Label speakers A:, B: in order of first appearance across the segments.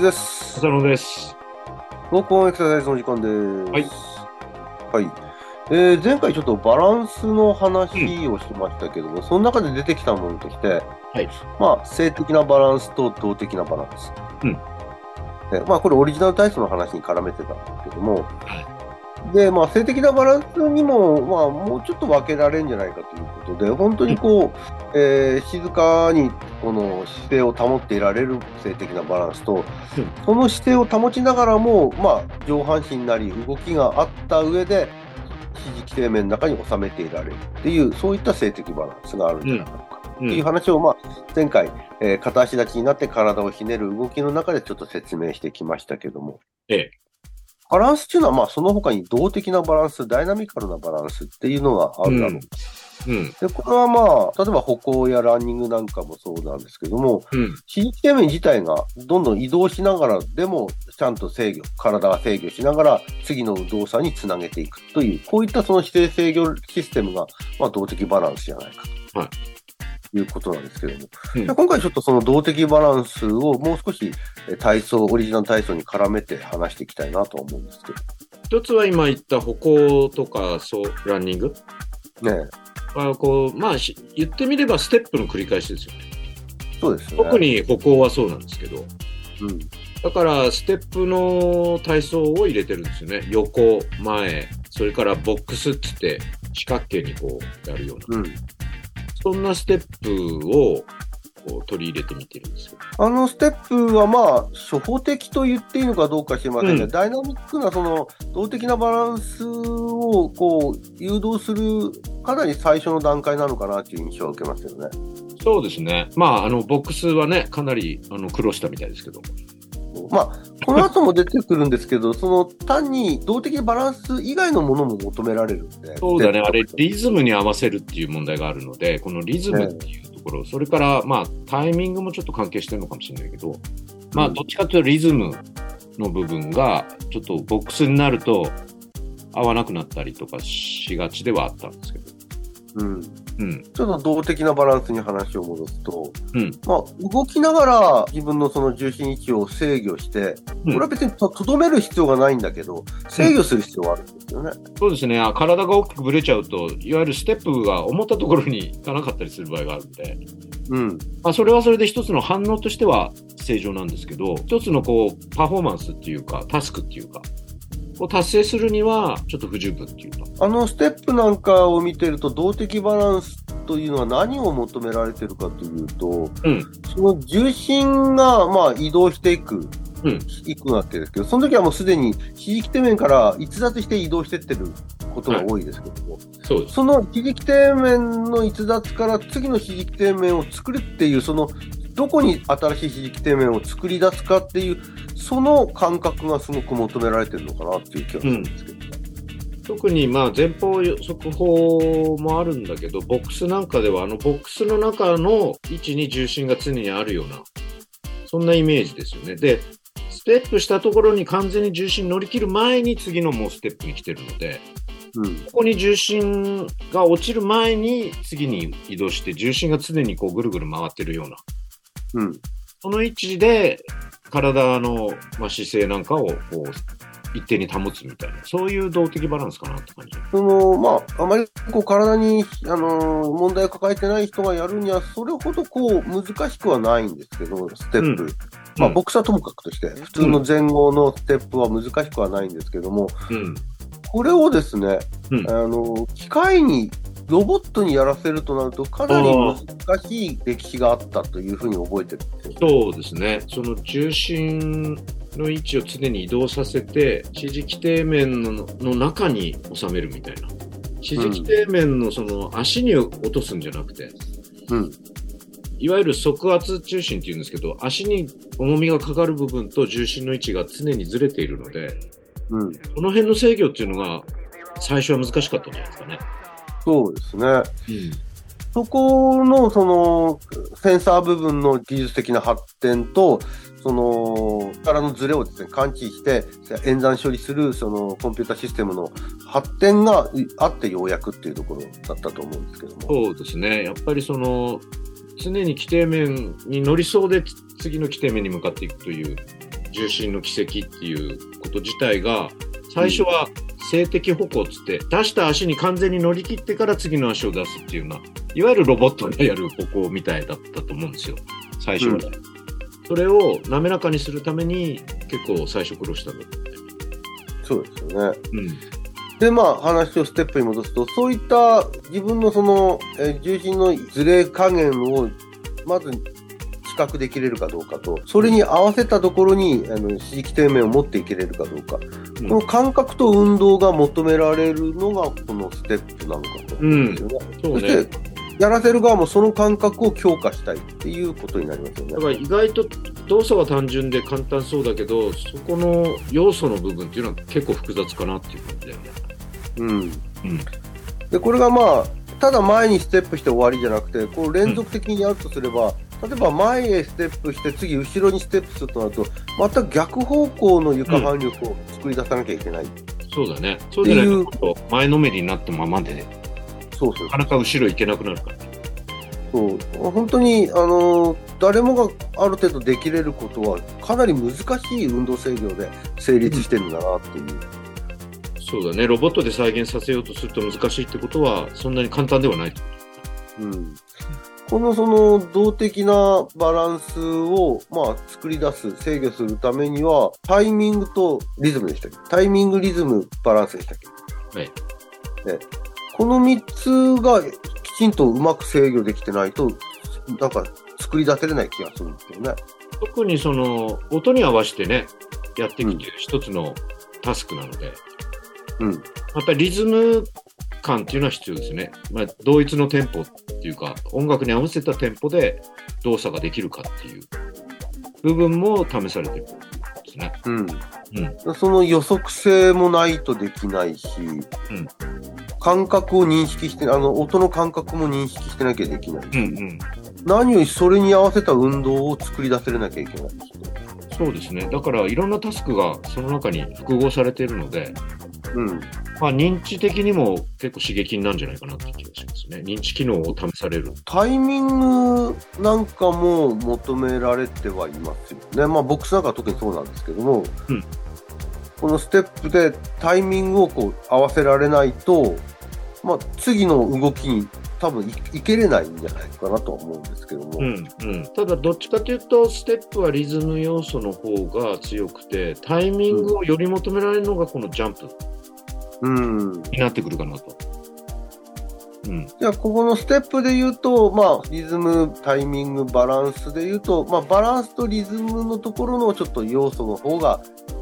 A: ズです。
B: 浅野です。
A: 録音エクササイズの時間です。
B: はい。
A: はい。えー前回ちょっとバランスの話をしましたけども、その中で出てきたものとして、
B: はい
A: まあ、性的なバランスと動的なバランス。
B: うん
A: でまあ、これオリジナル体操の話に絡めてたんですけども、で、まあ、性的なバランスにも、まあ、もうちょっと分けられるんじゃないかということで、本当にこう、えー静かにこの姿勢を保っていられる性的なバランスと、その姿勢を保ちながらも、まあ、上半身なり動きがあった上で、肘基底面の中に収めていられるっていう、そういった性的バランスがあるんじゃないかと。いう話を、まあ、前回、えー片足立ちになって体をひねる動きの中でちょっと説明してきましたけども。
B: ええ
A: バランスっていうのは、まあ、その他に動的なバランス、ダイナミカルなバランスっていうのがあるだろう。
B: うん。
A: で、これはまあ、例えば歩行やランニングなんかもそうなんですけども、
B: うん。
A: 肘基底面自体がどんどん移動しながらでもちゃんと制御、体が制御しながら次の動作につなげていくという、こういったその姿勢制御システムが、まあ、動的バランスじゃないかと。
B: はい
A: いうことなんですけども、
B: うん
A: で今回ちょっとその動的バランスをもう少しえ体操、オリジナル体操に絡めて話していきたいなとは思うんですけ
B: 一つは今言った歩行とか、そう、ランニング？
A: ど。ね
B: はこう、まあ、し言ってみればステップの繰り返しですよね。
A: そうですね。
B: 特に歩行はそうなんですけど。
A: うん。
B: だから、ステップの体操を入れてるんですよね。横、前、それからボックスって言って、四角形にこうやるような。
A: うん。
B: そんなステップを取り入れてみてるんですよ。
A: あのステップはまあ、初歩的と言っていいのかどうか知りませんが、
B: うん
A: ダイナミックなその動的なバランスをこう誘導するかなり最初の段階なのかなという印象を受けますよね。
B: そうですね。まあ、あの、ボックスはね、かなりあの苦労したみたいですけど。
A: まあ、この後も出てくるんですけど、その単に動的バランス以外のものも求められるんで。
B: そうだね、あれ、リズムに合わせるっていう問題があるので、このリズムっていうところ、それから、まあ、タイミングもちょっと関係してるのかもしれないけど、まあ、
A: うん
B: どっちかというとリズムの部分が、ちょっとボックスになると、合わなくなったりとかしがちではあったんですけど。
A: プうん。
B: うん。
A: ちょっと動的なバランスに話を戻すと、
B: うん
A: まあ、動きながら自分のその重心位置を制御して、
B: うん
A: これは別にととどめる必要がないんだけど、制御する必要があるんですよね。
B: そうですね、あ体が大きくぶれちゃうと、いわゆるステップが思ったところに行かなかったりする場合があるんで、
A: うん。
B: まあ、それはそれで一つの反応としては正常なんですけど、一つのこう、パフォーマンスっていうか、タスクっていうか、を達成するには、ちょっと不十分っていうか。
A: あのステップなんかを見てると、動的バランスというのは何を求められてるかというと、
B: うん。
A: その重心がまあ移動していく、
B: うん
A: いくわけですけど、その時はもうすでに肘基底面から逸脱して移動してってることが多いですけども、
B: そうです。
A: その肘基底面の逸脱から次の肘基底面を作るっていう、そのどこに新しい肘基底面を作り出すかっていう、その感覚がすごく求められてるのかなっていう気がするんですけど。
B: 特にまあ前方速報もあるんだけど、ボックスなんかでは、あのボックスの中の位置に重心が常にあるような、そんなイメージですよね。で、ステップしたところに完全に重心乗り切る前に次のもうステップに来てるので、
A: うん。
B: ここに重心が落ちる前に次に移動して、重心が常にこうぐるぐる回ってるような、
A: うん。
B: その位置で体の、まあ、姿勢なんかをこう一定に保つみたいな、そういう動的バランスかなって感じ。
A: その、まあ、あまりこう体に、あのー問題を抱えてない人がやるには、それほどこう、難しくはないんですけど、ステップ。
B: うん
A: まあ、
B: うん
A: ボクサーともかくとして、普通の前後のステップは難しくはないんですけども、
B: うん。
A: これをですね、
B: うん
A: あの、機械に、ロボットにやらせるとなると、かなり難しい歴史があったというふうに覚えてる。
B: そうですね。その重心の位置を常に移動させて、肘基底面のの中に収めるみたいな。肘基底面のその足に落とすんじゃなくて、
A: うん。
B: いわゆる側圧中心っていうんですけど、足に重みがかかる部分と重心の位置が常にずれているので、
A: うん。
B: この辺の制御っていうのが最初は難しかったんじゃないですかね。
A: そうですね。
B: うん。
A: そこの、その、センサー部分の技術的な発展と、その、力のズレをですね、感知して、演算処理する、その、コンピュータシステムの発展があってようやくっていうところだったと思うんですけども。
B: そうですね。やっぱりその、常に規定面に乗りそうで次の規定面に向かっていくという重心の軌跡っていうこと自体が、最初は静的歩行っつって、出した足に完全に乗り切ってから次の足を出すっていうような、いわゆるロボットがやる歩行みたいだったと思うんですよ、最初はね。それを滑らかにするために結構最初苦労したんだって。
A: そうですよね。
B: うん。
A: で、まあ、話をステップに戻すと、そういった自分のその、えー重心のずれ加減を、まず、比較できれるかどうかと、それに合わせたところに、あの、指示底面を持っていけれるかどうか、
B: うん
A: この感覚と運動が求められるのが、このステップなのかと思うんですよね。
B: そうね。
A: そして、やらせる側もその感覚を強化したいっていうことになりますよね
B: だ。から意外と動作は単純で簡単そうだけど、そこの要素の部分っていうのは結構複雑かなっていう感じだよね。
A: うん。
B: うん。
A: で、これがまあ、ただ前にステップして終わりじゃなくて、こう連続的にやるとすれば、例えば前へステップして、次後ろにステップするとなると、また逆方向の床反力を作り出さなきゃいけない。
B: そうだね。そうじゃないと前のめりになったままで、
A: そうそう
B: なかなか後ろ行けなくなるから。
A: そう。本当に、あの、誰もがある程度できれることは、かなり難しい運動制御で成立してるんだなっていう。
B: そうだね。ロボットで再現させようとすると難しいってことは、そんなに簡単ではないと。
A: うんこのその動的なバランスを、まあ、作り出す、制御するためには、タイミングとリズムでしたっけ？タイミング、リズム、バランスでしたっけ？
B: はい。
A: ね、この3つがきちんとうまく制御できてないと、なんか作り出せれない気がするんですけどね。
B: 特にその、音に合わせてね、やっていくという一つのタスクなので、
A: うん。
B: やっぱりリズム感っていうのは必要ですね。まあ、同一のテンポっていうか、音楽に合わせたテンポで動作ができるかっていう部分も試されてるんですね。
A: うん。
B: うん。
A: その予測性もないとできないし、
B: うん
A: 感覚を認識して、あの、音の感覚も認識してなきゃできない。
B: うんうん。
A: 何よりそれに合わせた運動を作り出せれなきゃいけないですね。
B: そうですね。だからいろんなタスクがその中に複合されているので、
A: うん。
B: まあ認知的にも結構刺激になるんじゃないかなって気がしますね。認知機能を試される。
A: タイミングなんかも求められてはいますよね。まあ、ボックスなんかは特にそうなんですけども、
B: うん
A: このステップでタイミングをこう合わせられないと、まあ、次の動きに多分いいけれないんじゃないかなとは思うんですけども。
B: うんうん、ただ、どっちかというと、ステップはリズム要素の方が強くて、タイミングをより求められるのがこのジャンプ
A: うん。
B: になってくるかなと。うん、
A: じゃあ、ここのステップで言うと、まあ、リズム、タイミング、バランスで言うと、まあ、バランスとリズムのところのちょっと要素の方が、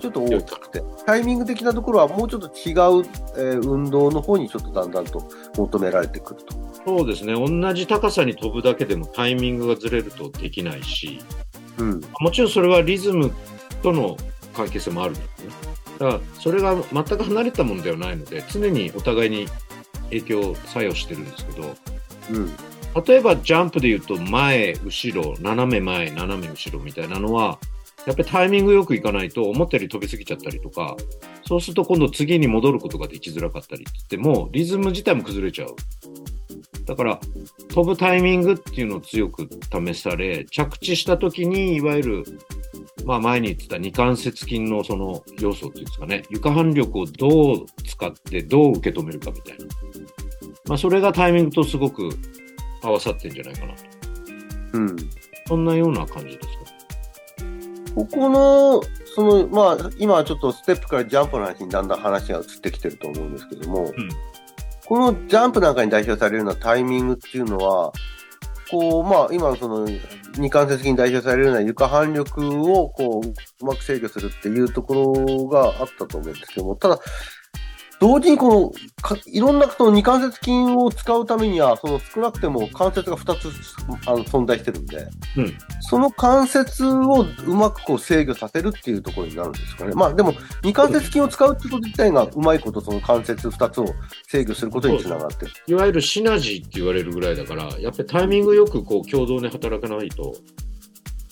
A: ちょっと大きくて、タイミング的なところはもうちょっと違う、えー運動の方にちょっとだんだんと求められてくると。
B: そうですね、同じ高さに飛ぶだけでもタイミングがずれるとできないし、
A: うん。
B: もちろんそれはリズムとの関係性もあるんですね。だから、それが全く離れたものではないので、常にお互いに影響、作用してるんですけど、
A: うん。
B: 例えばジャンプで言うと前、後ろ、斜め前、斜め後ろみたいなのは、やっぱりタイミングよくいかないと思ったより飛びすぎちゃったりとか、そうすると今度次に戻ることができづらかったりって言っても、リズム自体も崩れちゃう。だから、飛ぶタイミングっていうのを強く試され、着地した時に、いわゆる、まあ前に言ってた二関節筋のその要素っていうんですかね、床反力をどう使ってどう受け止めるかみたいな。まあそれがタイミングとすごく合わさってんじゃないかなと。
A: うん。
B: そんなような感じですか？
A: ここの、その、まあ、今はちょっとステップからジャンプの話にだんだん話が移ってきてると思うんですけども、このジャンプなんかに代表されるようなタイミングっていうのは、こう、まあ、今その、二関節筋に代表されるような床反力を、こう、うまく制御するっていうところがあったと思うんですけども、ただ、同時にこの、かいろんなその二関節筋を使うためには、その少なくても関節が2つあの存在してるんで、
B: うん
A: その関節をうまくこう制御させるっていうところになるんですかね。まあでも、二関節筋を使うってこと自体がうまいことその関節2つを制御することにつながってる。
B: いわゆるシナジーって言われるぐらいだから、やっぱりタイミングよくこう共同で働かないと、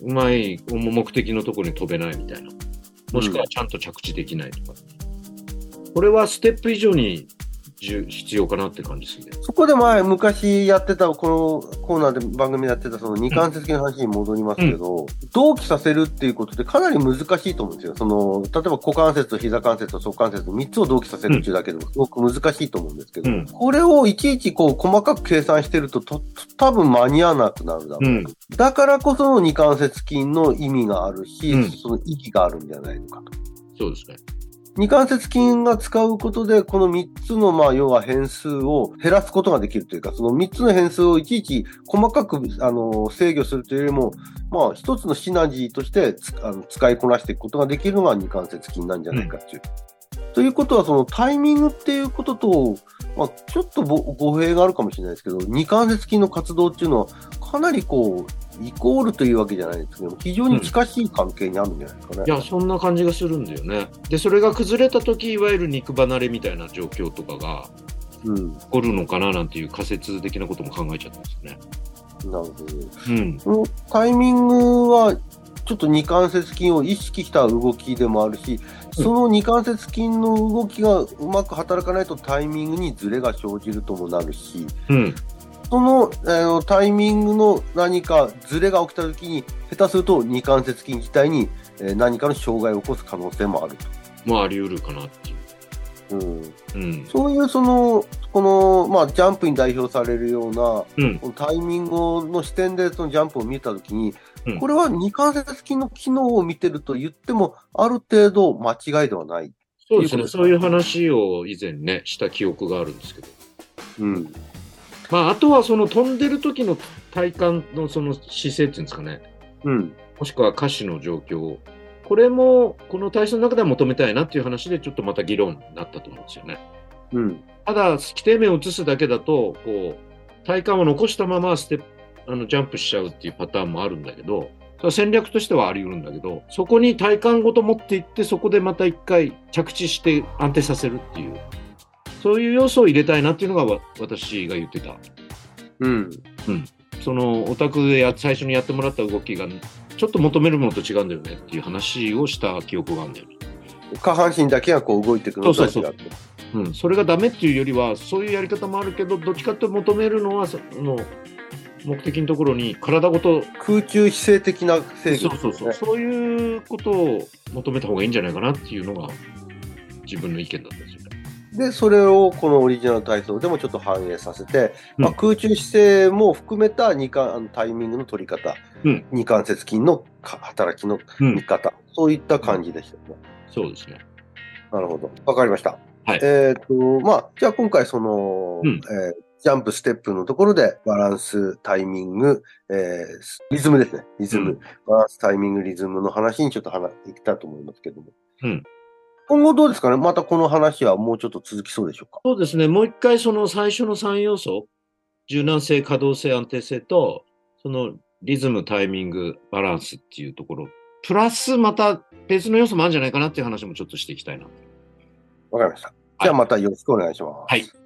B: うまい目的のところに飛べないみたいな。もしくはちゃんと着地できないとか。これはステップ以上に重必要かなって感じですね。
A: そこで前、昔やってた、このコーナーで番組でやってた、その二関節筋の話に戻りますけど、同期させるっていうことでかなり難しいと思うんですよ。その、例えば股関節と膝関節と側関節の3つを同期させるっていうだけでもすごく難しいと思うんですけど、
B: うん
A: これをいちいちこう細かく計算してると、と、多分間に合わなくなるだろう。
B: うん。
A: だからこその二関節筋の意味があるし、
B: うん
A: その意義があるんじゃないのかと。
B: そうですね。
A: 二関節筋が使うことで、この3つの、まあ、要は変数を減らすことができるというか、その3つの変数をいちいち細かく、あの、制御するというよりも、まあ、一つのシナジーとしてつあの使いこなしていくことができるのが二関節筋なんじゃないかっていう。ということは、そのタイミングっていうことと、まあ、ちょっとぼ語弊があるかもしれないですけど、二関節筋の活動っていうのは、かなりこう、イコールというわけじゃないですけど、非常に近しい関係にあるんじゃないですかね。
B: いや、そんな感じがするんだよね。で、それが崩れた時いわゆる肉離れみたいな状況とかが
A: うん。
B: 起こるのかななんていう仮説的なことも考えちゃったんですね。
A: なるほど。
B: うん。
A: このタイミングは、ちょっと二関節筋を意識した動きでもあるし、その二関節筋の動きがうまく働かないとタイミングにズレが生じるともなるし、
B: うん。
A: その、あのタイミングの何かズレが起きたときに、下手すると二関節筋自体にえー何かの障害を起こす可能性もある
B: まあ、あり得るかなっていう。
A: と。うん、
B: うん。
A: そういうその、この、まあ、ジャンプに代表されるような、
B: うん。
A: このタイミングの視点でそのジャンプを見たときに、
B: うん
A: これは二関節筋の機能を見てると言っても、ある程度間違いではない。
B: そうですね。そういう話を以前ね、した記憶があるんですけど。
A: うん。
B: まあ、あとはその飛んでる時の体幹のその姿勢っていうんですかね。
A: うん。
B: もしくは下肢の状況。これも、この体操の中では求めたいなっていう話で、ちょっとまた議論になったと思うんですよね。
A: うん。
B: ただ、規定面を移すだけだと、こう、体幹を残したままステップ、あの、ジャンプしちゃうっていうパターンもあるんだけど、それは戦略としてはあり得るんだけど、そこに体幹ごと持っていって、そこでまた一回着地して安定させるっていう、そういう要素を入れたいなっていうのがわ私が言ってた。
A: うん。
B: その、オタクでや最初にやってもらった動きが、ちょっと求めるものと違うんだよねっていう話をした記憶があるんだよね。
A: 下半身だけがこう動いていくのと
B: そうそうそう
A: 違って。
B: うん、それがダメっていうよりは、そういうやり方もあるけど、どっちかと求めるのは、その目的のところに体ごと、
A: 空中姿勢的な制御、
B: そうそうそう、そういうことを求めた方がいいんじゃないかなっていうのが自分の意見だったんですよね。
A: で、それをこのオリジナル体操でもちょっと反映させて、
B: うん
A: まあ、空中姿勢も含めた二関あのタイミングの取り方、
B: うん
A: 二関節筋のか働きの
B: うん
A: 見方、そういった感じでしたね。
B: そうですね。
A: なるほど。わかりました。
B: はい
A: えっ、と、まあ、じゃあ今回その、
B: うん
A: えージャンプ、ステップのところでバランス、タイミング、えーリズムですね。リズム、
B: うん
A: バランス、タイミング、リズムの話にちょっと話していきたいと思いますけども。
B: うん
A: 今後どうですかね？またこの話はもうちょっと続きそうでしょうか？
B: そうですね、もう一回その最初の3要素、柔軟性、可動性、安定性と、そのリズム、タイミング、バランスっていうところ、プラスまた別の要素もあるんじゃないかなっていう話もちょっとしていきたいな。
A: わかりました。じゃあまたよろしくお願いします。
B: はい